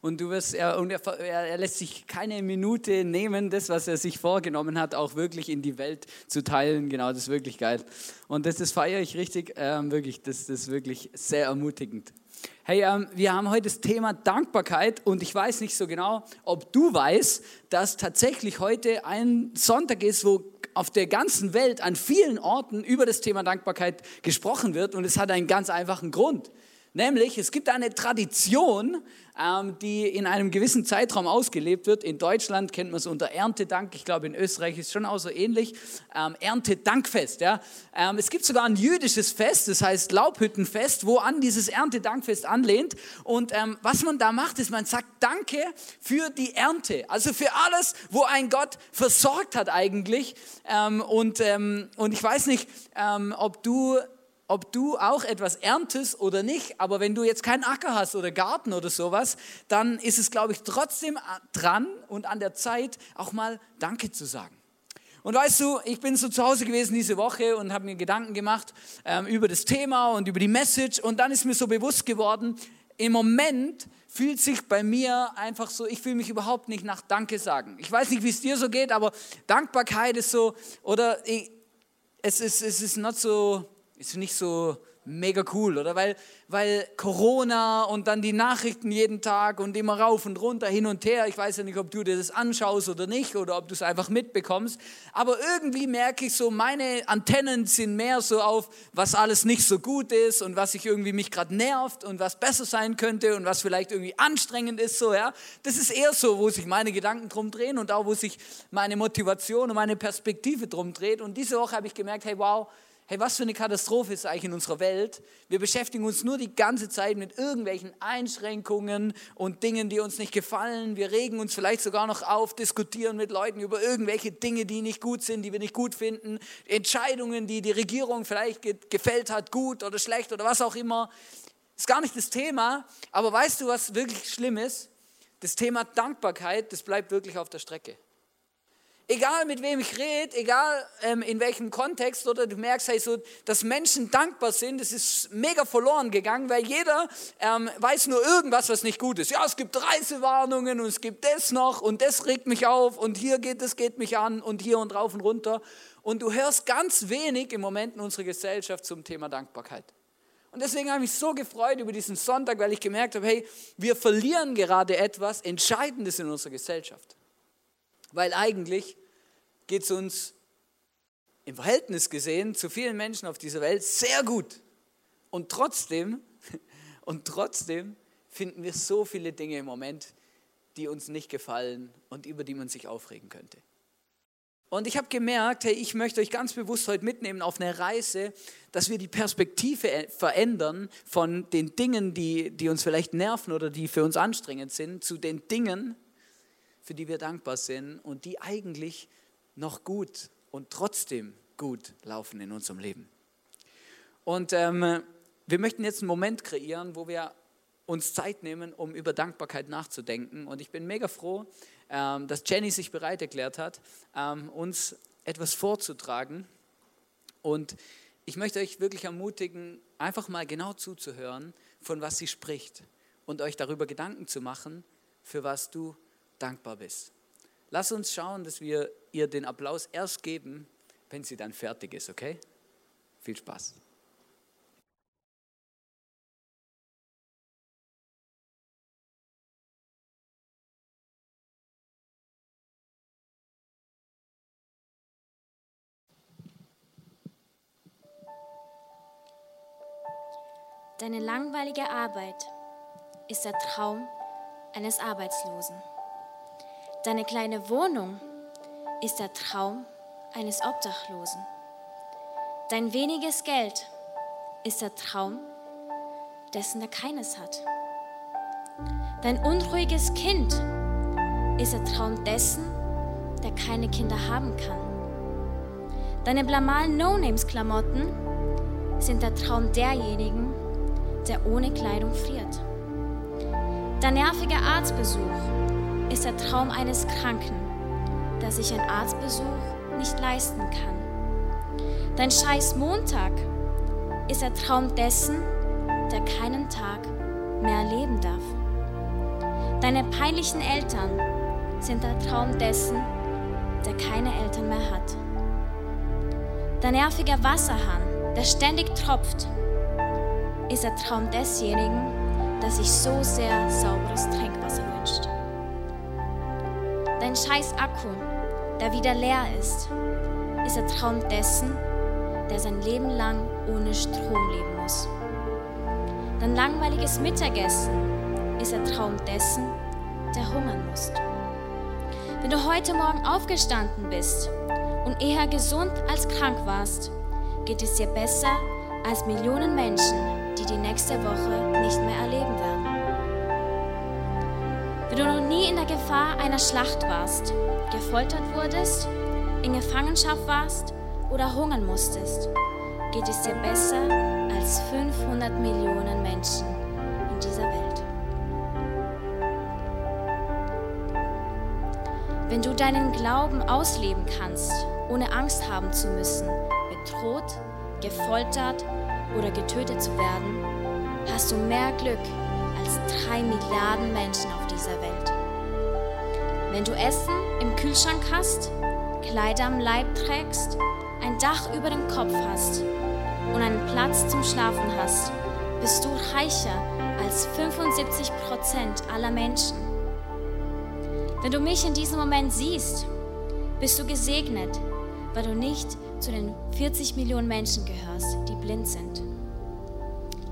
Und du wirst er, und er, er, lässt sich keine Minute nehmen, das was er sich vorgenommen hat, auch wirklich in die Welt zu teilen. Genau, das ist wirklich geil. Und das, das feiere ich richtig, ähm, wirklich. Das, das ist wirklich sehr ermutigend. Hey, ähm, wir haben heute das Thema Dankbarkeit und ich weiß nicht so genau, ob du weißt, dass tatsächlich heute ein Sonntag ist, wo auf der ganzen Welt an vielen Orten über das Thema Dankbarkeit gesprochen wird und es hat einen ganz einfachen Grund. Nämlich, es gibt eine Tradition, ähm, die in einem gewissen Zeitraum ausgelebt wird. In Deutschland kennt man es unter Erntedank. Ich glaube, in Österreich ist es schon auch so ähnlich. Ähm, Erntedankfest. Ja? Ähm, es gibt sogar ein jüdisches Fest, das heißt Laubhüttenfest, wo an dieses Erntedankfest anlehnt. Und was man da macht, ist, man sagt Danke für die Ernte. Also für alles, wo ein Gott versorgt hat eigentlich. Und ich weiß nicht, ob du ob du auch etwas erntest oder nicht, aber wenn du jetzt keinen Acker hast oder Garten oder sowas, dann ist es, glaube ich, trotzdem dran und an der Zeit, auch mal Danke zu sagen. Und weißt du, ich bin so zu Hause gewesen diese Woche und habe mir Gedanken gemacht ähm, über das Thema und über die Message und dann ist mir so bewusst geworden, im Moment fühlt sich bei mir einfach so, ich fühle mich überhaupt nicht nach Danke sagen. Ich weiß nicht, wie es dir so geht, aber Dankbarkeit ist so, oder ich, es ist, es ist not so, ist nicht so mega cool, oder? Weil, weil Corona und dann die Nachrichten jeden Tag und immer rauf und runter, hin und her. Ich weiß ja nicht, ob du dir das anschaust oder nicht oder ob du es einfach mitbekommst. Aber irgendwie merke ich so, meine Antennen sind mehr so auf, was alles nicht so gut ist und was ich irgendwie mich gerade nervt und was besser sein könnte und was vielleicht irgendwie anstrengend ist. So, ja? Das ist eher so, wo sich meine Gedanken drum drehen und auch, wo sich meine Motivation und meine Perspektive drum dreht. Und diese Woche habe ich gemerkt, hey, wow, hey, was für eine Katastrophe ist eigentlich in unserer Welt? Wir beschäftigen uns nur die ganze Zeit mit irgendwelchen Einschränkungen und Dingen, die uns nicht gefallen. Wir regen uns vielleicht sogar noch auf, diskutieren mit Leuten über irgendwelche Dinge, die nicht gut sind, die wir nicht gut finden. Entscheidungen, die die Regierung vielleicht gefällt hat, gut oder schlecht oder was auch immer. Ist gar nicht das Thema. Aber weißt du, was wirklich schlimm ist? Das Thema Dankbarkeit, das bleibt wirklich auf der Strecke. Egal mit wem ich rede, egal ähm, in welchem Kontext, oder du merkst, hey, so, dass Menschen dankbar sind, das ist mega verloren gegangen, weil jeder ähm, weiß nur irgendwas, was nicht gut ist. Ja, es gibt Reisewarnungen und es gibt das noch und das regt mich auf und hier geht es, geht mich an und hier und rauf und runter. Und du hörst ganz wenig im Moment in unserer Gesellschaft zum Thema Dankbarkeit. Und deswegen habe ich mich so gefreut über diesen Sonntag, weil ich gemerkt habe, hey, wir verlieren gerade etwas Entscheidendes in unserer Gesellschaft. Weil eigentlich geht es uns im Verhältnis gesehen zu vielen Menschen auf dieser Welt sehr gut. Und trotzdem, und trotzdem finden wir so viele Dinge im Moment, die uns nicht gefallen und über die man sich aufregen könnte. Und ich habe gemerkt, hey, ich möchte euch ganz bewusst heute mitnehmen auf eine Reise, dass wir die Perspektive verändern von den Dingen, die, die uns vielleicht nerven oder die für uns anstrengend sind, zu den Dingen, für die wir dankbar sind und die eigentlich noch gut und trotzdem gut laufen in unserem Leben. Und ähm, wir möchten jetzt einen Moment kreieren, wo wir uns Zeit nehmen, um über Dankbarkeit nachzudenken. Und ich bin mega froh, ähm, dass Jenny sich bereit erklärt hat, ähm, uns etwas vorzutragen. Und ich möchte euch wirklich ermutigen, einfach mal genau zuzuhören, von was sie spricht und euch darüber Gedanken zu machen, für was du dankbar bist. Lass uns schauen, dass wir ihr den Applaus erst geben, wenn sie dann fertig ist, okay? Viel Spaß. Deine langweilige Arbeit ist der Traum eines Arbeitslosen. Deine kleine Wohnung ist der Traum eines Obdachlosen. Dein weniges Geld ist der Traum dessen, der keines hat. Dein unruhiges Kind ist der Traum dessen, der keine Kinder haben kann. Deine blamalen No-Names-Klamotten sind der Traum derjenigen, der ohne Kleidung friert. Dein nerviger Arztbesuch ist der Traum eines Kranken, der sich einen Arztbesuch nicht leisten kann. Dein scheiß Montag ist der Traum dessen, der keinen Tag mehr erleben darf. Deine peinlichen Eltern sind der Traum dessen, der keine Eltern mehr hat. Dein nerviger Wasserhahn, der ständig tropft, ist der Traum desjenigen, der sich so sehr sauberes Trinkwasser wünscht. Dein scheiß Akku, der wieder leer ist, ist der Traum dessen, der sein Leben lang ohne Strom leben muss. Dein langweiliges Mittagessen ist der Traum dessen, der hungern muss. Wenn du heute Morgen aufgestanden bist und eher gesund als krank warst, geht es dir besser als Millionen Menschen, die die nächste Woche nicht mehr erleben werden. Wenn du noch nie in der Gefahr einer Schlacht warst, gefoltert wurdest, in Gefangenschaft warst oder hungern musstest, geht es dir besser als 500 Millionen Menschen in dieser Welt. Wenn du deinen Glauben ausleben kannst, ohne Angst haben zu müssen, bedroht, gefoltert oder getötet zu werden, hast du mehr Glück als drei Milliarden Menschen auf dieser Welt. Wenn du Essen im Kühlschrank hast, Kleider am Leib trägst, ein Dach über dem Kopf hast und einen Platz zum Schlafen hast, bist du reicher als 75 Prozent aller Menschen. Wenn du mich in diesem Moment siehst, bist du gesegnet, weil du nicht zu den 40 Millionen Menschen gehörst, die blind sind.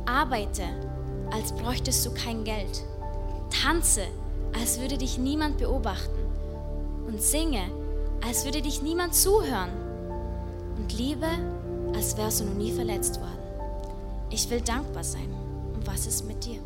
Arbeite, als bräuchtest du kein Geld. Tanze, als würde dich niemand beobachten. Und singe, als würde dich niemand zuhören. Und liebe, als wärst du noch nie verletzt worden. Ich will dankbar sein. Und was ist mit dir?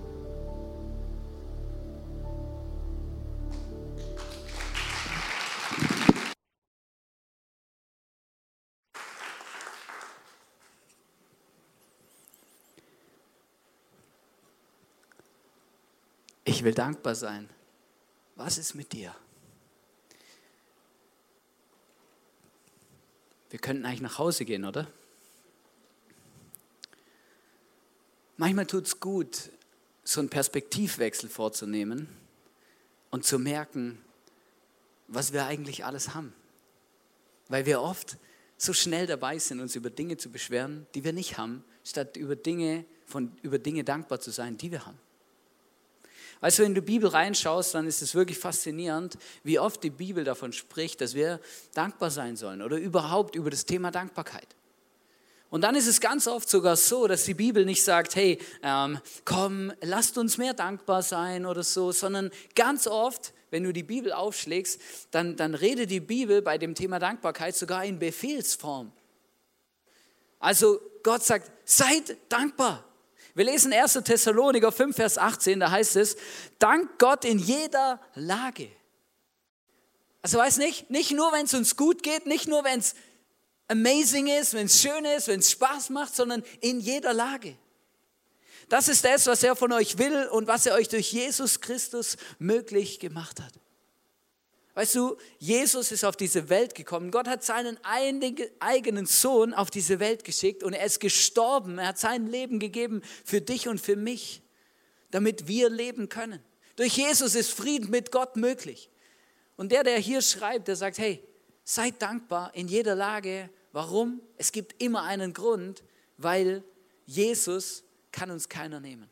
Ich will dankbar sein. Was ist mit dir? Wir könnten eigentlich nach Hause gehen, oder? Manchmal tut es gut, so einen Perspektivwechsel vorzunehmen und zu merken, was wir eigentlich alles haben. Weil wir oft so schnell dabei sind, uns über Dinge zu beschweren, die wir nicht haben, statt über Dinge, von, über Dinge dankbar zu sein, die wir haben. Weißt du, wenn du Bibel reinschaust, dann ist es wirklich faszinierend, wie oft die Bibel davon spricht, dass wir dankbar sein sollen oder überhaupt über das Thema Dankbarkeit. Und dann ist es ganz oft sogar so, dass die Bibel nicht sagt, hey, ähm, komm, lasst uns mehr dankbar sein oder so, sondern ganz oft, wenn du die Bibel aufschlägst, dann, dann redet die Bibel bei dem Thema Dankbarkeit sogar in Befehlsform. Also Gott sagt, seid dankbar. Wir lesen 1. Thessaloniker 5, Vers 18, da heißt es, dank Gott in jeder Lage. Also weiß nicht, nicht nur, wenn es uns gut geht, nicht nur, wenn es amazing ist, wenn es schön ist, wenn es Spaß macht, sondern in jeder Lage. Das ist das, was er von euch will und was er euch durch Jesus Christus möglich gemacht hat. Weißt du, Jesus ist auf diese Welt gekommen. Gott hat seinen eigenen Sohn auf diese Welt geschickt und er ist gestorben. Er hat sein Leben gegeben für dich und für mich, damit wir leben können. Durch Jesus ist Frieden mit Gott möglich. Und der, der hier schreibt, der sagt, hey, seid dankbar in jeder Lage. Warum? Es gibt immer einen Grund, weil Jesus kann uns keiner nehmen.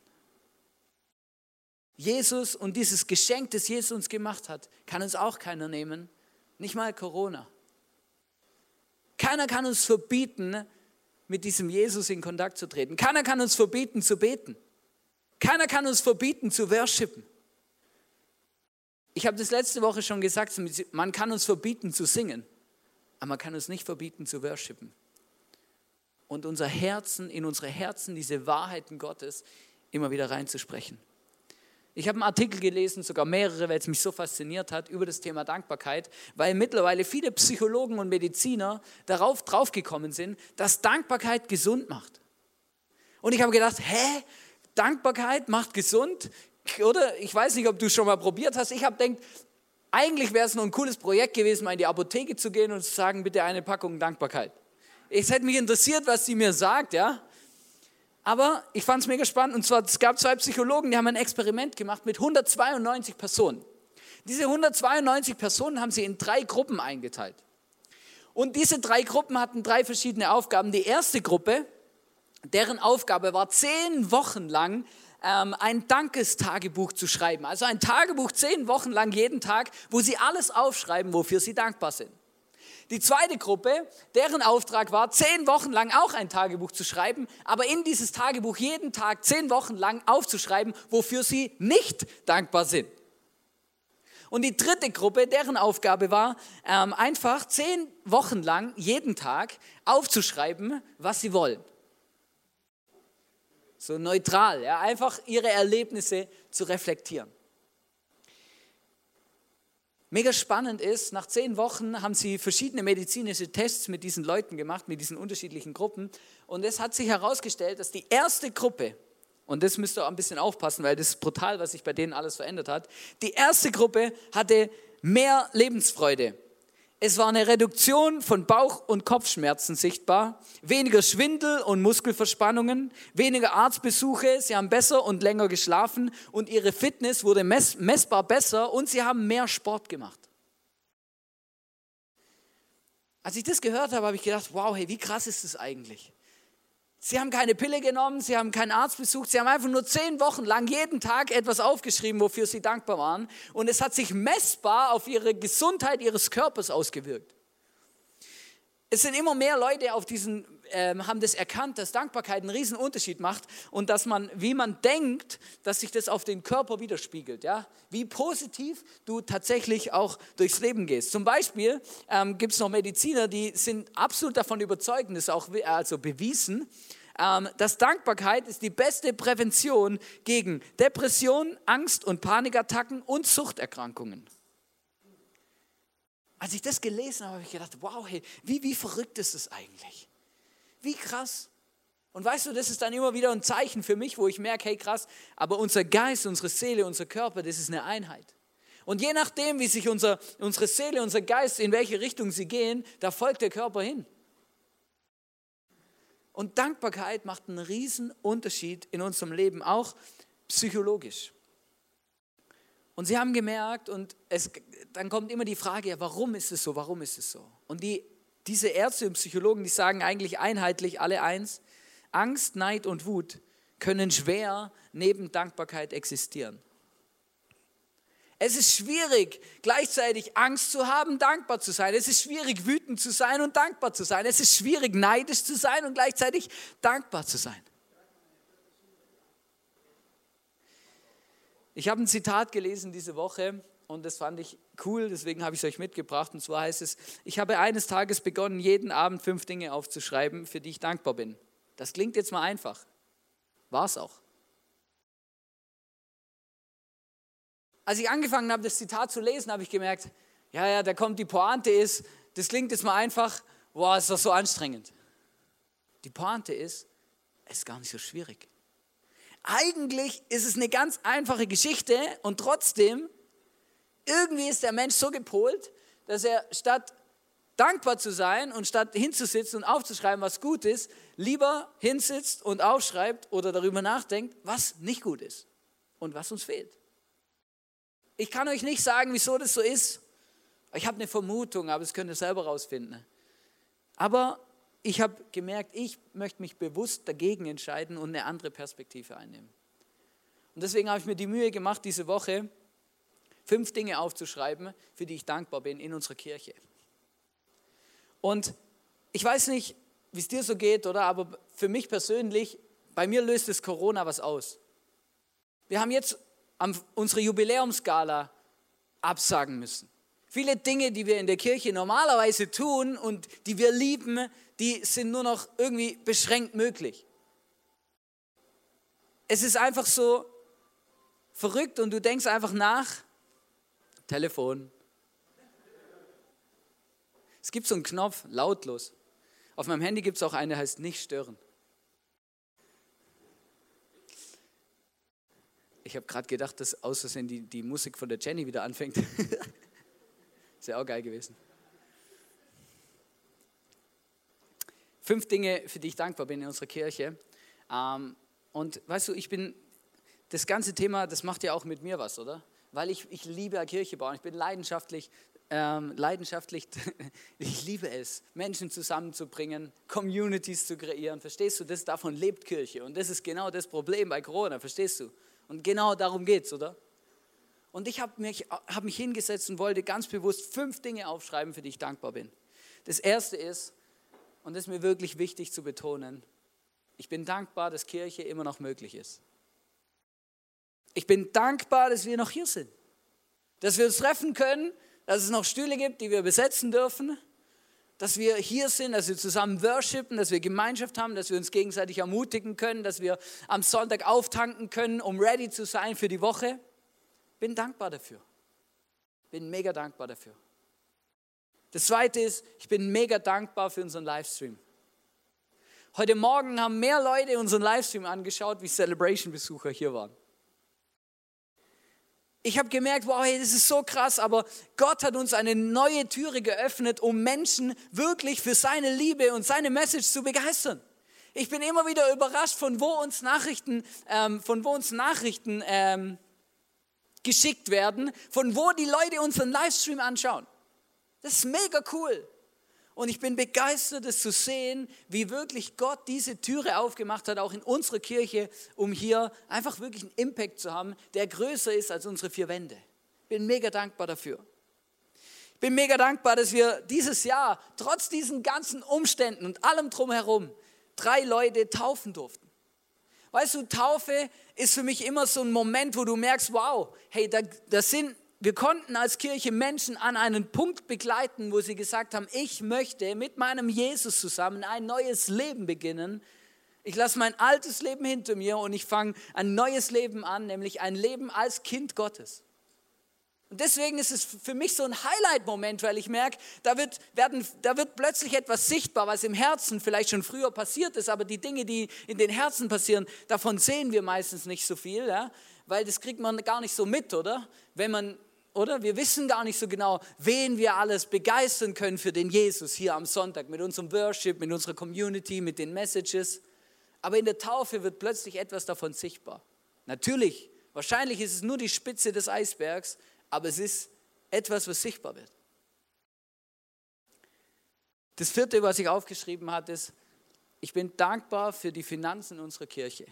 Jesus und dieses Geschenk, das Jesus uns gemacht hat, kann uns auch keiner nehmen, nicht mal Corona. Keiner kann uns verbieten, mit diesem Jesus in Kontakt zu treten. Keiner kann uns verbieten zu beten. Keiner kann uns verbieten zu worshipen. Ich habe das letzte Woche schon gesagt, man kann uns verbieten zu singen, aber man kann uns nicht verbieten zu worshipen. Und unser Herzen, in unsere Herzen diese Wahrheiten Gottes immer wieder reinzusprechen. Ich habe einen Artikel gelesen, sogar mehrere, weil es mich so fasziniert hat, über das Thema Dankbarkeit, weil mittlerweile viele Psychologen und Mediziner darauf draufgekommen sind, dass Dankbarkeit gesund macht. Und ich habe gedacht, hä? Dankbarkeit macht gesund? oder? Ich weiß nicht, ob du es schon mal probiert hast. Ich habe gedacht, eigentlich wäre es nur ein cooles Projekt gewesen, mal in die Apotheke zu gehen und zu sagen, bitte eine Packung Dankbarkeit. Es hätte mich interessiert, was sie mir sagt, ja. Aber ich fand es mega spannend. Und zwar, es gab zwei Psychologen, die haben ein Experiment gemacht mit 192 Personen. Diese 192 Personen haben sie in drei Gruppen eingeteilt. Und diese drei Gruppen hatten drei verschiedene Aufgaben. Die erste Gruppe, deren Aufgabe war, zehn Wochen lang ähm, ein Dankestagebuch zu schreiben. Also ein Tagebuch zehn Wochen lang jeden Tag, wo sie alles aufschreiben, wofür sie dankbar sind. Die zweite Gruppe, deren Auftrag war, zehn Wochen lang auch ein Tagebuch zu schreiben, aber in dieses Tagebuch jeden Tag zehn Wochen lang aufzuschreiben, wofür sie nicht dankbar sind. Und die dritte Gruppe, deren Aufgabe war, ähm, einfach zehn Wochen lang jeden Tag aufzuschreiben, was sie wollen. So neutral, ja, einfach ihre Erlebnisse zu reflektieren. Mega spannend ist, nach zehn Wochen haben sie verschiedene medizinische Tests mit diesen Leuten gemacht, mit diesen unterschiedlichen Gruppen. Und es hat sich herausgestellt, dass die erste Gruppe, und das müsst ihr auch ein bisschen aufpassen, weil das ist brutal, was sich bei denen alles verändert hat, die erste Gruppe hatte mehr Lebensfreude, es war eine Reduktion von Bauch- und Kopfschmerzen sichtbar, weniger Schwindel und Muskelverspannungen, weniger Arztbesuche, sie haben besser und länger geschlafen und ihre Fitness wurde mess messbar besser und sie haben mehr Sport gemacht. Als ich das gehört habe, habe ich gedacht, wow, hey, wie krass ist das eigentlich? Sie haben keine Pille genommen, sie haben keinen Arzt besucht, sie haben einfach nur zehn Wochen lang jeden Tag etwas aufgeschrieben, wofür sie dankbar waren. Und es hat sich messbar auf ihre Gesundheit ihres Körpers ausgewirkt. Es sind immer mehr Leute auf diesen, äh, haben das erkannt, dass Dankbarkeit einen riesen Unterschied macht und dass man, wie man denkt, dass sich das auf den Körper widerspiegelt. Ja? Wie positiv du tatsächlich auch durchs Leben gehst. Zum Beispiel ähm, gibt es noch Mediziner, die sind absolut davon überzeugt, das ist auch also bewiesen, ähm, dass Dankbarkeit ist die beste Prävention gegen Depression, Angst und Panikattacken und Suchterkrankungen. Als ich das gelesen habe, habe ich gedacht, wow, hey, wie, wie verrückt ist das eigentlich? Wie krass. Und weißt du, das ist dann immer wieder ein Zeichen für mich, wo ich merke, hey krass, aber unser Geist, unsere Seele, unser Körper, das ist eine Einheit. Und je nachdem, wie sich unser, unsere Seele, unser Geist, in welche Richtung sie gehen, da folgt der Körper hin. Und Dankbarkeit macht einen riesen Unterschied in unserem Leben, auch psychologisch. Und sie haben gemerkt, und es, dann kommt immer die Frage, ja, warum ist es so, warum ist es so? Und die, diese Ärzte und Psychologen, die sagen eigentlich einheitlich alle eins, Angst, Neid und Wut können schwer neben Dankbarkeit existieren. Es ist schwierig, gleichzeitig Angst zu haben, dankbar zu sein. Es ist schwierig, wütend zu sein und dankbar zu sein. Es ist schwierig, neidisch zu sein und gleichzeitig dankbar zu sein. Ich habe ein Zitat gelesen diese Woche und das fand ich cool, deswegen habe ich es euch mitgebracht. Und zwar heißt es, ich habe eines Tages begonnen, jeden Abend fünf Dinge aufzuschreiben, für die ich dankbar bin. Das klingt jetzt mal einfach. War es auch. als ich angefangen habe, das Zitat zu lesen, habe ich gemerkt, ja, ja, da kommt die Pointe ist, das klingt jetzt mal einfach, boah, ist doch so anstrengend. Die Pointe ist, es ist gar nicht so schwierig. Eigentlich ist es eine ganz einfache Geschichte und trotzdem, irgendwie ist der Mensch so gepolt, dass er statt dankbar zu sein und statt hinzusitzen und aufzuschreiben, was gut ist, lieber hinsitzt und aufschreibt oder darüber nachdenkt, was nicht gut ist und was uns fehlt. Ich kann euch nicht sagen, wieso das so ist. Ich habe eine Vermutung, aber das könnt ihr selber rausfinden. Aber ich habe gemerkt, ich möchte mich bewusst dagegen entscheiden und eine andere Perspektive einnehmen. Und deswegen habe ich mir die Mühe gemacht, diese Woche fünf Dinge aufzuschreiben, für die ich dankbar bin in unserer Kirche. Und ich weiß nicht, wie es dir so geht, oder? Aber für mich persönlich, bei mir löst es Corona was aus. Wir haben jetzt unsere Jubiläumsgala absagen müssen. Viele Dinge, die wir in der Kirche normalerweise tun und die wir lieben, die sind nur noch irgendwie beschränkt möglich. Es ist einfach so verrückt und du denkst einfach nach. Telefon. Es gibt so einen Knopf, lautlos. Auf meinem Handy gibt es auch eine, heißt nicht stören. Ich habe gerade gedacht, dass aus Versehen die, die Musik von der Jenny wieder anfängt. Ist ja auch geil gewesen. Fünf Dinge, für die ich dankbar bin in unserer Kirche. Ähm, und weißt du, ich bin, das ganze Thema, das macht ja auch mit mir was, oder? Weil ich, ich liebe Kirche bauen. Ich bin leidenschaftlich, ähm, leidenschaftlich, ich liebe es, Menschen zusammenzubringen, Communities zu kreieren. Verstehst du, das, davon lebt Kirche. Und das ist genau das Problem bei Corona, verstehst du? Und genau darum geht es, oder? Und ich habe mich, hab mich hingesetzt und wollte ganz bewusst fünf Dinge aufschreiben, für die ich dankbar bin. Das erste ist, und das ist mir wirklich wichtig zu betonen, ich bin dankbar, dass Kirche immer noch möglich ist. Ich bin dankbar, dass wir noch hier sind. Dass wir uns treffen können, dass es noch Stühle gibt, die wir besetzen dürfen. Dass wir hier sind, dass wir zusammen worshipen, dass wir Gemeinschaft haben, dass wir uns gegenseitig ermutigen können, dass wir am Sonntag auftanken können, um ready zu sein für die Woche. Bin dankbar dafür. Bin mega dankbar dafür. Das zweite ist, ich bin mega dankbar für unseren Livestream. Heute Morgen haben mehr Leute unseren Livestream angeschaut, wie Celebration-Besucher hier waren. Ich habe gemerkt, wow, hey, das ist so krass, aber Gott hat uns eine neue Türe geöffnet, um Menschen wirklich für seine Liebe und seine Message zu begeistern. Ich bin immer wieder überrascht, von wo uns Nachrichten, ähm, von wo uns Nachrichten ähm, geschickt werden, von wo die Leute unseren Livestream anschauen. Das ist mega cool. Und ich bin begeistert, es zu sehen, wie wirklich Gott diese Türe aufgemacht hat, auch in unserer Kirche, um hier einfach wirklich einen Impact zu haben, der größer ist als unsere vier Wände. Bin mega dankbar dafür. Ich bin mega dankbar, dass wir dieses Jahr, trotz diesen ganzen Umständen und allem drumherum, drei Leute taufen durften. Weißt du, Taufe ist für mich immer so ein Moment, wo du merkst, wow, hey, da, da sind wir konnten als Kirche Menschen an einen Punkt begleiten, wo sie gesagt haben, ich möchte mit meinem Jesus zusammen ein neues Leben beginnen. Ich lasse mein altes Leben hinter mir und ich fange ein neues Leben an, nämlich ein Leben als Kind Gottes. Und deswegen ist es für mich so ein Highlight-Moment, weil ich merke, da wird, werden, da wird plötzlich etwas sichtbar, was im Herzen vielleicht schon früher passiert ist, aber die Dinge, die in den Herzen passieren, davon sehen wir meistens nicht so viel, ja? weil das kriegt man gar nicht so mit, oder? Wenn man oder? Wir wissen gar nicht so genau, wen wir alles begeistern können für den Jesus hier am Sonntag mit unserem Worship, mit unserer Community, mit den Messages. Aber in der Taufe wird plötzlich etwas davon sichtbar. Natürlich, wahrscheinlich ist es nur die Spitze des Eisbergs, aber es ist etwas, was sichtbar wird. Das vierte, was ich aufgeschrieben habe, ist, ich bin dankbar für die Finanzen unserer Kirche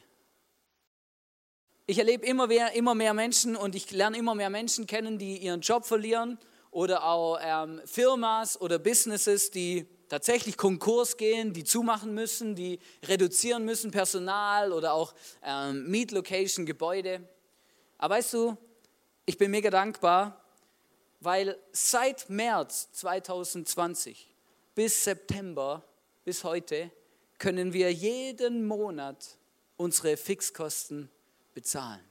ich erlebe immer mehr, immer mehr Menschen und ich lerne immer mehr Menschen kennen, die ihren Job verlieren oder auch ähm, Firmas oder Businesses, die tatsächlich Konkurs gehen, die zumachen müssen, die reduzieren müssen, Personal oder auch ähm, Meet Location, Gebäude. Aber weißt du, ich bin mega dankbar, weil seit März 2020 bis September, bis heute, können wir jeden Monat unsere Fixkosten bezahlen.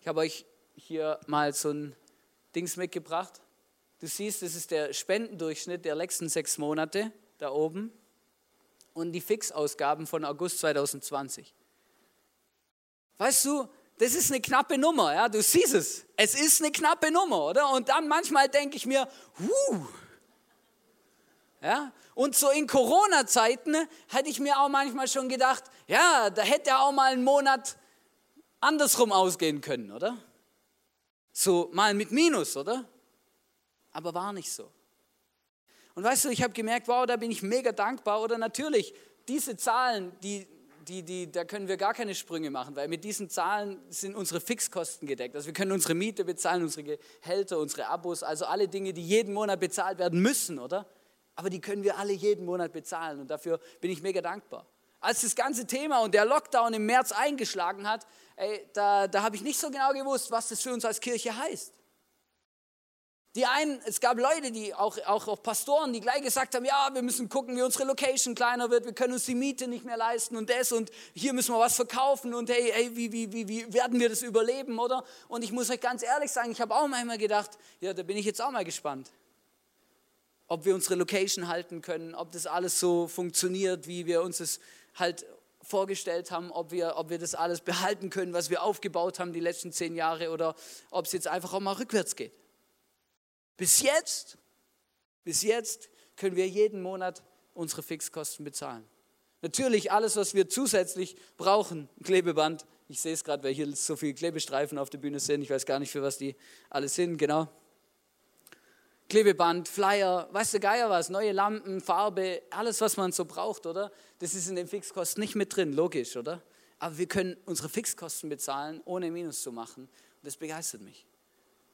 Ich habe euch hier mal so ein Dings mitgebracht. Du siehst, das ist der Spendendurchschnitt der letzten sechs Monate da oben und die Fixausgaben von August 2020. Weißt du, das ist eine knappe Nummer, ja, du siehst es. Es ist eine knappe Nummer, oder? Und dann manchmal denke ich mir, huh. Ja, und so in Corona-Zeiten hätte ich mir auch manchmal schon gedacht, ja, da hätte auch mal einen Monat andersrum ausgehen können, oder? So mal mit Minus, oder? Aber war nicht so. Und weißt du, ich habe gemerkt, wow, da bin ich mega dankbar. Oder natürlich, diese Zahlen, die, die, die, da können wir gar keine Sprünge machen, weil mit diesen Zahlen sind unsere Fixkosten gedeckt. Also wir können unsere Miete bezahlen, unsere Gehälter, unsere Abos, also alle Dinge, die jeden Monat bezahlt werden müssen, oder? Aber die können wir alle jeden Monat bezahlen und dafür bin ich mega dankbar als das ganze Thema und der Lockdown im März eingeschlagen hat, ey, da, da habe ich nicht so genau gewusst, was das für uns als Kirche heißt. Die einen, es gab Leute, die auch, auch, auch Pastoren, die gleich gesagt haben, ja, wir müssen gucken, wie unsere Location kleiner wird, wir können uns die Miete nicht mehr leisten und das und hier müssen wir was verkaufen und hey, hey wie, wie, wie, wie werden wir das überleben, oder? Und ich muss euch ganz ehrlich sagen, ich habe auch manchmal gedacht, ja, da bin ich jetzt auch mal gespannt, ob wir unsere Location halten können, ob das alles so funktioniert, wie wir uns das halt vorgestellt haben, ob wir, ob wir das alles behalten können, was wir aufgebaut haben die letzten zehn Jahre oder ob es jetzt einfach auch mal rückwärts geht. Bis jetzt, bis jetzt können wir jeden Monat unsere Fixkosten bezahlen. Natürlich alles, was wir zusätzlich brauchen, Klebeband. Ich sehe es gerade, weil hier so viele Klebestreifen auf der Bühne sind. Ich weiß gar nicht, für was die alle sind, genau. Klebeband, Flyer, weißt du Geier was, neue Lampen, Farbe, alles, was man so braucht, oder? Das ist in den Fixkosten nicht mit drin, logisch, oder? Aber wir können unsere Fixkosten bezahlen, ohne Minus zu machen. Und das begeistert mich.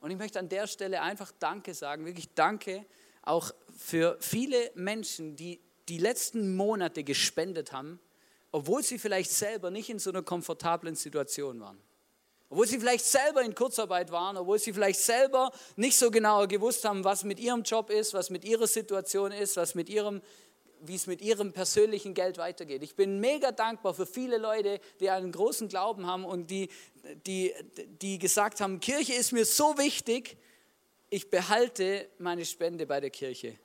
Und ich möchte an der Stelle einfach Danke sagen, wirklich Danke auch für viele Menschen, die die letzten Monate gespendet haben, obwohl sie vielleicht selber nicht in so einer komfortablen Situation waren. Obwohl sie vielleicht selber in Kurzarbeit waren, obwohl sie vielleicht selber nicht so genau gewusst haben, was mit ihrem Job ist, was mit ihrer Situation ist, was mit ihrem, wie es mit ihrem persönlichen Geld weitergeht. Ich bin mega dankbar für viele Leute, die einen großen Glauben haben und die, die, die gesagt haben, Kirche ist mir so wichtig, ich behalte meine Spende bei der Kirche.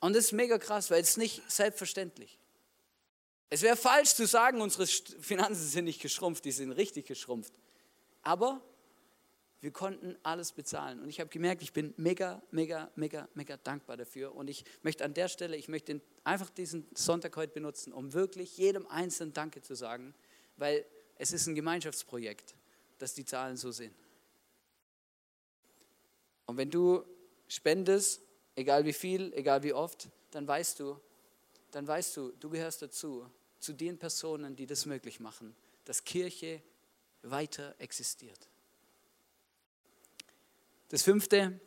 Und das ist mega krass, weil es nicht selbstverständlich. Es wäre falsch zu sagen, unsere Finanzen sind nicht geschrumpft, die sind richtig geschrumpft. Aber wir konnten alles bezahlen. Und ich habe gemerkt, ich bin mega, mega, mega, mega dankbar dafür. Und ich möchte an der Stelle, ich möchte einfach diesen Sonntag heute benutzen, um wirklich jedem Einzelnen Danke zu sagen, weil es ist ein Gemeinschaftsprojekt, dass die Zahlen so sind. Und wenn du spendest, egal wie viel, egal wie oft, dann weißt du, dann weißt du, du gehörst dazu zu den Personen, die das möglich machen, dass Kirche weiter existiert. Das fünfte,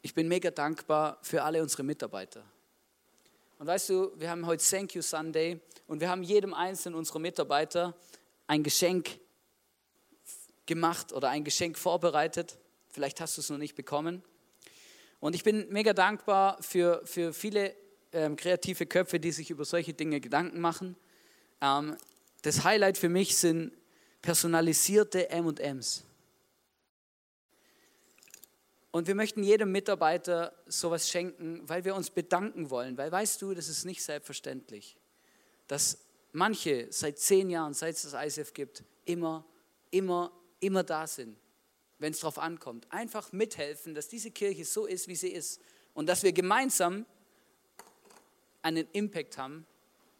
ich bin mega dankbar für alle unsere Mitarbeiter. Und weißt du, wir haben heute Thank You Sunday und wir haben jedem einzelnen unserer Mitarbeiter ein Geschenk gemacht oder ein Geschenk vorbereitet. Vielleicht hast du es noch nicht bekommen. Und ich bin mega dankbar für, für viele ähm, kreative Köpfe, die sich über solche Dinge Gedanken machen. Ähm, das Highlight für mich sind personalisierte M&Ms. Und wir möchten jedem Mitarbeiter sowas schenken, weil wir uns bedanken wollen. Weil weißt du, das ist nicht selbstverständlich, dass manche seit zehn Jahren, seit es das ISF gibt, immer, immer, immer da sind, wenn es darauf ankommt. Einfach mithelfen, dass diese Kirche so ist, wie sie ist. Und dass wir gemeinsam einen Impact haben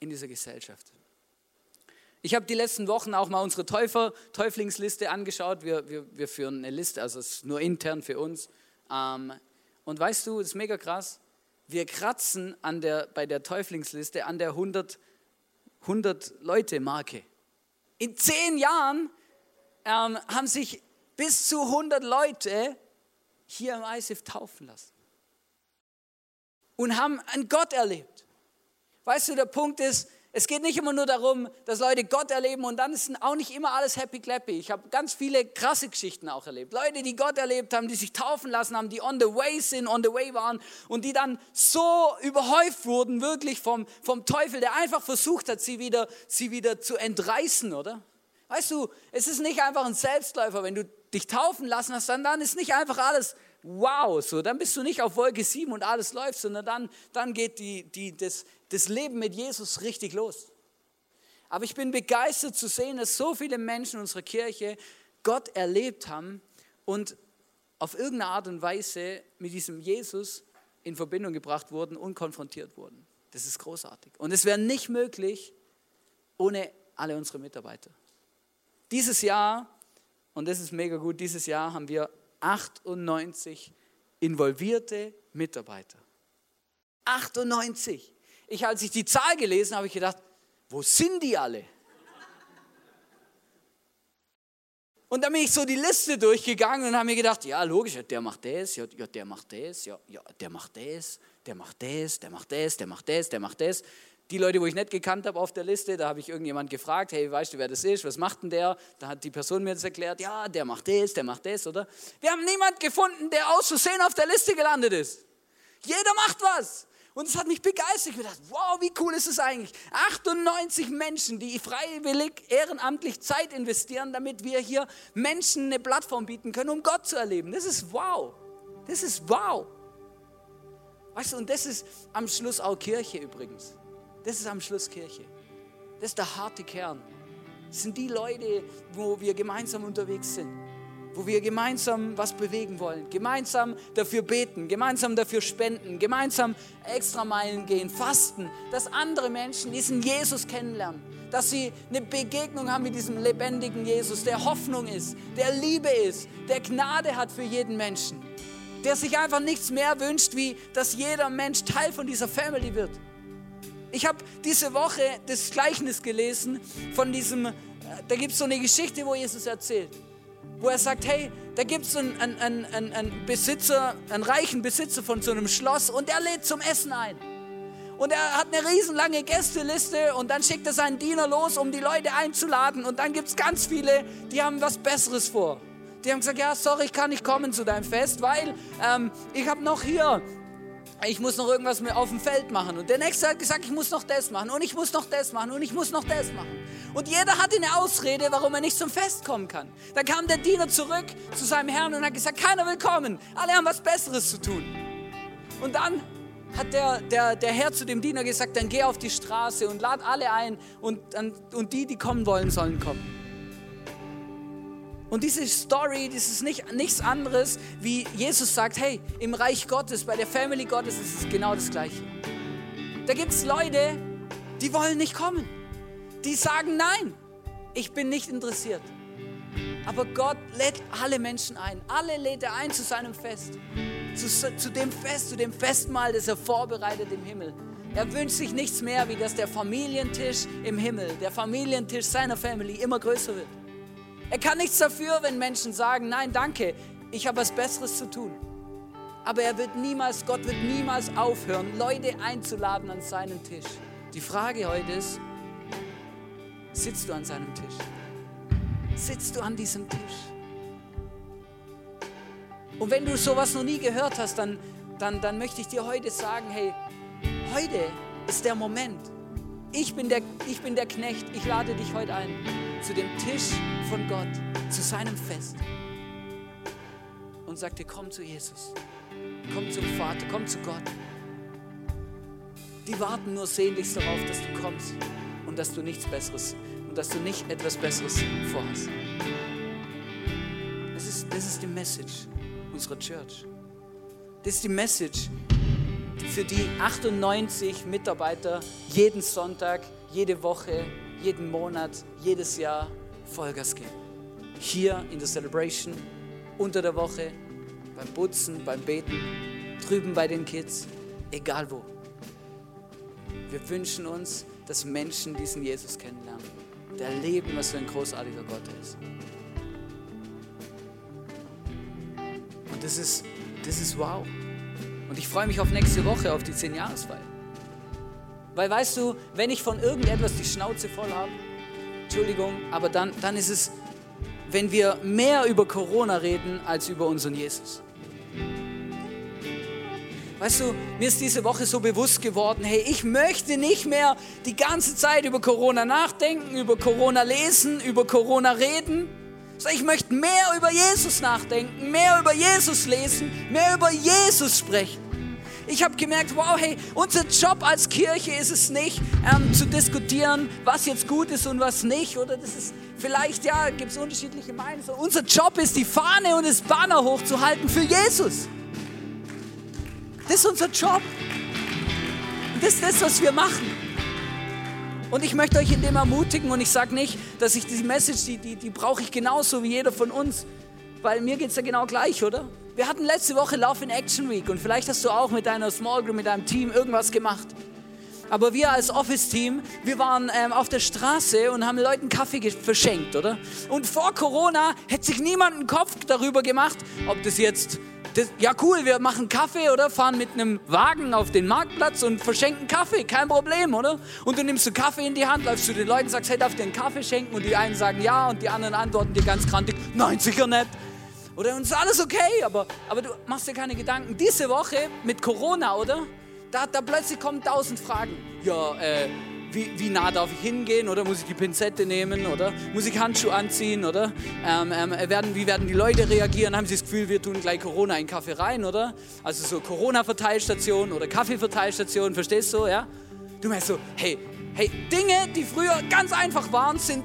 in dieser Gesellschaft. Ich habe die letzten Wochen auch mal unsere Täufer, Täuflingsliste angeschaut. Wir, wir, wir führen eine Liste, also es ist nur intern für uns. Ähm, und weißt du, das ist mega krass. Wir kratzen an der, bei der Täuflingsliste an der 100, 100 Leute Marke. In zehn Jahren ähm, haben sich bis zu 100 Leute hier im ISIF taufen lassen und haben einen Gott erlebt. Weißt du, der Punkt ist, es geht nicht immer nur darum, dass Leute Gott erleben und dann ist auch nicht immer alles happy clappy. Ich habe ganz viele krasse Geschichten auch erlebt. Leute, die Gott erlebt haben, die sich taufen lassen haben, die on the way sind, on the way waren und die dann so überhäuft wurden, wirklich vom, vom Teufel, der einfach versucht hat, sie wieder, sie wieder zu entreißen, oder? Weißt du, es ist nicht einfach ein Selbstläufer, wenn du dich taufen lassen hast, dann, ist nicht einfach alles wow, so, dann bist du nicht auf Wolke 7 und alles läuft, sondern dann, dann geht die, die, das, das Leben mit Jesus richtig los. Aber ich bin begeistert zu sehen, dass so viele Menschen in unserer Kirche Gott erlebt haben und auf irgendeine Art und Weise mit diesem Jesus in Verbindung gebracht wurden und konfrontiert wurden. Das ist großartig. Und es wäre nicht möglich ohne alle unsere Mitarbeiter. Dieses Jahr, und das ist mega gut, dieses Jahr haben wir 98 involvierte Mitarbeiter. 98. Ich, als ich die Zahl gelesen habe, habe ich gedacht, wo sind die alle? Und dann bin ich so die Liste durchgegangen und habe mir gedacht, ja, logisch, der macht das, ja, der macht das, ja, ja, der macht das, der macht das, der macht das, der macht das, der macht das. Die Leute, wo ich nicht gekannt habe auf der Liste, da habe ich irgendjemand gefragt, hey, weißt du, wer das ist? Was macht denn der? Da hat die Person mir das erklärt, ja, der macht das, der macht das, oder? Wir haben niemanden gefunden, der aus Versehen auf der Liste gelandet ist. Jeder macht was. Und es hat mich begeistert. Ich habe gedacht, wow, wie cool ist es eigentlich? 98 Menschen, die freiwillig, ehrenamtlich Zeit investieren, damit wir hier Menschen eine Plattform bieten können, um Gott zu erleben. Das ist wow. Das ist wow. Weißt du, und das ist am Schluss auch Kirche übrigens. Das ist am Schluss Kirche. Das ist der harte Kern. Das sind die Leute, wo wir gemeinsam unterwegs sind wo wir gemeinsam was bewegen wollen, gemeinsam dafür beten, gemeinsam dafür spenden, gemeinsam extra Meilen gehen, fasten, dass andere Menschen diesen Jesus kennenlernen, dass sie eine Begegnung haben mit diesem lebendigen Jesus, der Hoffnung ist, der Liebe ist, der Gnade hat für jeden Menschen, der sich einfach nichts mehr wünscht, wie dass jeder Mensch Teil von dieser Family wird. Ich habe diese Woche das Gleichnis gelesen von diesem, äh, da gibt es so eine Geschichte, wo Jesus erzählt wo er sagt, hey, da gibt es einen, einen, einen, einen Besitzer, einen reichen Besitzer von so einem Schloss und der lädt zum Essen ein. Und er hat eine riesenlange Gästeliste und dann schickt er seinen Diener los, um die Leute einzuladen. Und dann gibt es ganz viele, die haben was Besseres vor. Die haben gesagt, ja, sorry, ich kann nicht kommen zu deinem Fest, weil ähm, ich habe noch hier ich muss noch irgendwas mehr auf dem Feld machen. Und der Nächste hat gesagt, ich muss noch das machen und ich muss noch das machen und ich muss noch das machen. Und jeder hatte eine Ausrede, warum er nicht zum Fest kommen kann. Dann kam der Diener zurück zu seinem Herrn und hat gesagt, keiner will kommen. Alle haben was Besseres zu tun. Und dann hat der, der, der Herr zu dem Diener gesagt, dann geh auf die Straße und lad alle ein und, und die, die kommen wollen, sollen kommen. Und diese Story, das ist nicht, nichts anderes, wie Jesus sagt, hey, im Reich Gottes, bei der Family Gottes ist es genau das Gleiche. Da gibt es Leute, die wollen nicht kommen. Die sagen, nein, ich bin nicht interessiert. Aber Gott lädt alle Menschen ein. Alle lädt er ein zu seinem Fest. Zu, zu dem Fest, zu dem Festmahl, das er vorbereitet im Himmel. Er wünscht sich nichts mehr, wie dass der Familientisch im Himmel, der Familientisch seiner Family immer größer wird. Er kann nichts dafür, wenn Menschen sagen, nein, danke, ich habe was Besseres zu tun. Aber er wird niemals, Gott wird niemals aufhören, Leute einzuladen an seinen Tisch. Die Frage heute ist, sitzt du an seinem Tisch? Sitzt du an diesem Tisch? Und wenn du sowas noch nie gehört hast, dann, dann, dann möchte ich dir heute sagen, hey, heute ist der Moment. Ich bin der, ich bin der Knecht, ich lade dich heute ein zu dem Tisch von Gott, zu seinem Fest und sagte, komm zu Jesus, komm zum Vater, komm zu Gott. Die warten nur sehnlichst darauf, dass du kommst und dass du nichts Besseres und dass du nicht etwas Besseres vorhast. Das ist, das ist die Message unserer Church. Das ist die Message für die 98 Mitarbeiter jeden Sonntag, jede Woche, jeden Monat, jedes Jahr Vollgas geben. Hier in der Celebration, unter der Woche, beim Putzen, beim Beten, drüben bei den Kids, egal wo. Wir wünschen uns, dass Menschen diesen Jesus kennenlernen, der erleben, was für ein großartiger Gott ist. Und das ist, das ist wow. Und ich freue mich auf nächste Woche, auf die 10-Jahresfeier. Weil weißt du, wenn ich von irgendetwas die Schnauze voll habe, Entschuldigung, aber dann, dann ist es, wenn wir mehr über Corona reden als über unseren Jesus. Weißt du, mir ist diese Woche so bewusst geworden, hey, ich möchte nicht mehr die ganze Zeit über Corona nachdenken, über Corona lesen, über Corona reden. Ich möchte mehr über Jesus nachdenken, mehr über Jesus lesen, mehr über Jesus sprechen. Ich habe gemerkt, wow, hey, unser Job als Kirche ist es nicht, ähm, zu diskutieren, was jetzt gut ist und was nicht. Oder das ist vielleicht, ja, gibt es unterschiedliche Meinungen. Unser Job ist, die Fahne und das Banner hochzuhalten für Jesus. Das ist unser Job. Und das ist das, was wir machen. Und ich möchte euch in dem ermutigen und ich sage nicht, dass ich diese Message, die, die, die brauche ich genauso wie jeder von uns. Weil mir geht es ja genau gleich, oder? Wir hatten letzte Woche Love in Action Week und vielleicht hast du auch mit deiner Small Group, mit deinem Team irgendwas gemacht. Aber wir als Office-Team, wir waren ähm, auf der Straße und haben Leuten Kaffee verschenkt, oder? Und vor Corona hätte sich niemand einen Kopf darüber gemacht, ob das jetzt, das, ja cool, wir machen Kaffee, oder? Fahren mit einem Wagen auf den Marktplatz und verschenken Kaffee, kein Problem, oder? Und du nimmst du Kaffee in die Hand, läufst zu den Leuten, sagst, hey, darf ich dir einen Kaffee schenken? Und die einen sagen ja und die anderen antworten dir ganz krantig, nein, sicher nicht. Oder uns ist alles okay, aber, aber du machst dir keine Gedanken. Diese Woche mit Corona, oder? Da, da plötzlich kommen tausend Fragen. Ja, äh, wie, wie, nah darf ich hingehen oder muss ich die Pinzette nehmen oder muss ich Handschuhe anziehen oder ähm, ähm, werden, wie werden die Leute reagieren? Haben sie das Gefühl, wir tun gleich Corona in Kaffee rein oder? Also so Corona-Verteilstation oder Kaffeeverteilstation, verstehst du? Ja? Du merkst so, hey, hey, Dinge, die früher ganz einfach waren, sind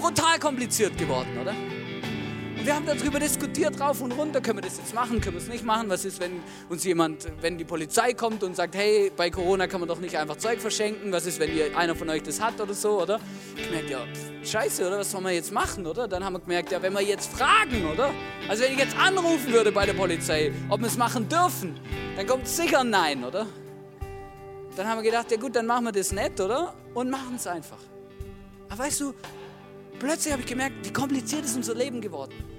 brutal kompliziert geworden, oder? Wir haben darüber diskutiert, rauf und runter, können wir das jetzt machen, können wir es nicht machen, was ist, wenn uns jemand, wenn die Polizei kommt und sagt, hey, bei Corona kann man doch nicht einfach Zeug verschenken, was ist, wenn ihr, einer von euch das hat oder so, oder? Ich merke, ja, scheiße, oder, was soll man jetzt machen, oder? Dann haben wir gemerkt, ja, wenn wir jetzt fragen, oder? Also wenn ich jetzt anrufen würde bei der Polizei, ob wir es machen dürfen, dann kommt sicher ein Nein, oder? Dann haben wir gedacht, ja gut, dann machen wir das nicht, oder? Und machen es einfach. Aber weißt du, plötzlich habe ich gemerkt, wie kompliziert ist unser Leben geworden.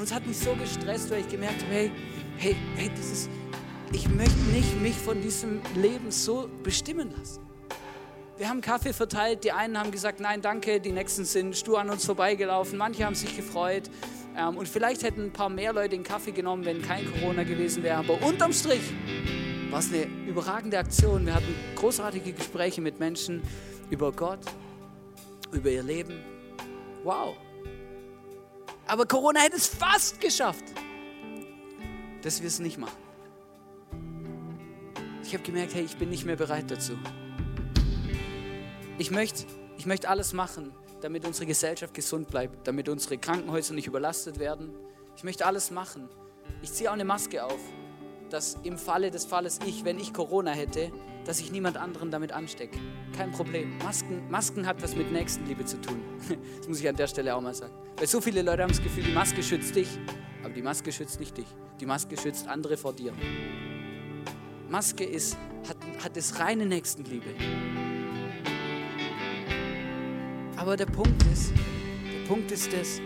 Und es hat mich so gestresst, weil ich gemerkt habe, hey, hey, hey, dieses, ich möchte nicht mich von diesem Leben so bestimmen lassen. Wir haben Kaffee verteilt, die einen haben gesagt, nein, danke, die nächsten sind stur an uns vorbeigelaufen, manche haben sich gefreut ähm, und vielleicht hätten ein paar mehr Leute den Kaffee genommen, wenn kein Corona gewesen wäre, aber unterm Strich war es eine überragende Aktion. Wir hatten großartige Gespräche mit Menschen über Gott, über ihr Leben. Wow, aber Corona hätte es fast geschafft, dass wir es nicht machen. Ich habe gemerkt, hey, ich bin nicht mehr bereit dazu. Ich möchte, ich möchte alles machen, damit unsere Gesellschaft gesund bleibt, damit unsere Krankenhäuser nicht überlastet werden. Ich möchte alles machen. Ich ziehe auch eine Maske auf, dass im Falle des Falles ich, wenn ich Corona hätte, dass ich niemand anderen damit anstecke. Kein Problem. Masken, Masken hat was mit Nächstenliebe zu tun. Das muss ich an der Stelle auch mal sagen. Weil so viele Leute haben das Gefühl, die Maske schützt dich, aber die Maske schützt nicht dich. Die Maske schützt andere vor dir. Maske ist, hat, hat das reine Nächstenliebe. Aber der Punkt ist, der Punkt ist das,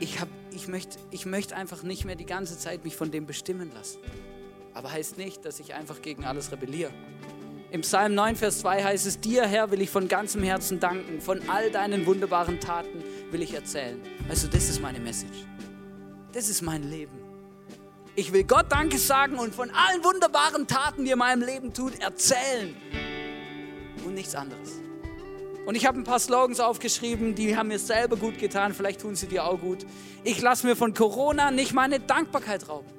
ich, ich möchte ich möcht einfach nicht mehr die ganze Zeit mich von dem bestimmen lassen. Aber heißt nicht, dass ich einfach gegen alles rebelliere. Im Psalm 9, Vers 2 heißt es, dir Herr will ich von ganzem Herzen danken, von all deinen wunderbaren Taten will ich erzählen. Also das ist meine Message. Das ist mein Leben. Ich will Gott Danke sagen und von allen wunderbaren Taten, die er in meinem Leben tut, erzählen. Und nichts anderes. Und ich habe ein paar Slogans aufgeschrieben, die haben mir selber gut getan, vielleicht tun sie dir auch gut. Ich lasse mir von Corona nicht meine Dankbarkeit rauben.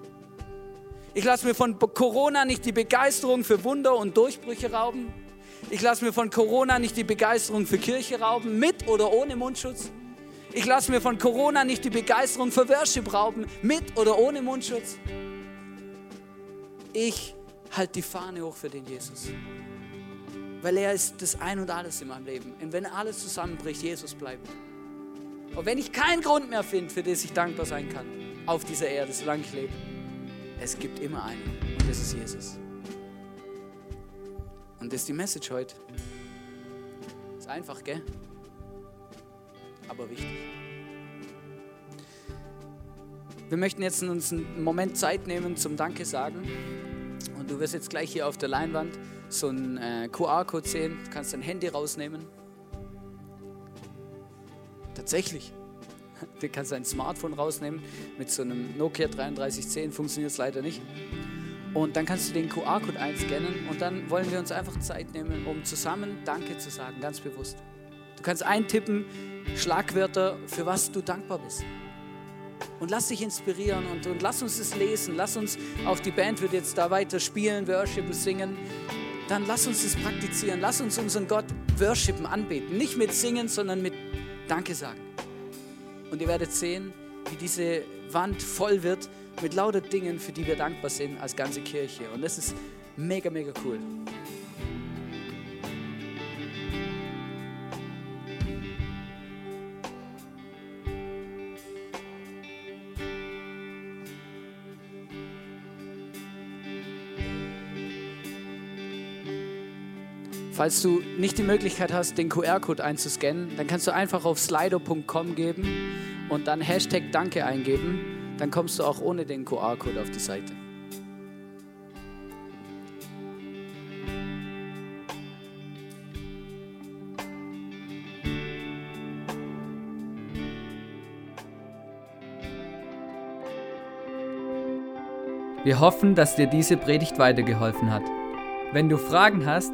Ich lasse mir von Corona nicht die Begeisterung für Wunder und Durchbrüche rauben. Ich lasse mir von Corona nicht die Begeisterung für Kirche rauben, mit oder ohne Mundschutz. Ich lasse mir von Corona nicht die Begeisterung für Worship rauben, mit oder ohne Mundschutz. Ich halte die Fahne hoch für den Jesus. Weil er ist das Ein und Alles in meinem Leben. Und wenn alles zusammenbricht, Jesus bleibt. Und wenn ich keinen Grund mehr finde, für den ich dankbar sein kann, auf dieser Erde, solange ich lebe, es gibt immer einen und das ist Jesus. Und das ist die Message heute. Ist einfach, gell? Aber wichtig. Wir möchten jetzt uns einen Moment Zeit nehmen zum Danke sagen. Und du wirst jetzt gleich hier auf der Leinwand so einen äh, QR-Code sehen. Du kannst dein Handy rausnehmen. Tatsächlich. Du kannst dein Smartphone rausnehmen. Mit so einem Nokia 3310 funktioniert es leider nicht. Und dann kannst du den QR-Code einscannen und dann wollen wir uns einfach Zeit nehmen, um zusammen Danke zu sagen, ganz bewusst. Du kannst eintippen, Schlagwörter, für was du dankbar bist. Und lass dich inspirieren und, und lass uns es lesen. Lass uns, auf die Band wird jetzt da weiter spielen, worshipen, singen. Dann lass uns es praktizieren. Lass uns unseren Gott worshipen, anbeten. Nicht mit singen, sondern mit Danke sagen. Und ihr werdet sehen, wie diese Wand voll wird mit lauter Dingen, für die wir dankbar sind als ganze Kirche. Und das ist mega, mega cool. Falls du nicht die Möglichkeit hast, den QR-Code einzuscannen, dann kannst du einfach auf slido.com geben und dann Hashtag Danke eingeben. Dann kommst du auch ohne den QR-Code auf die Seite. Wir hoffen, dass dir diese Predigt weitergeholfen hat. Wenn du Fragen hast,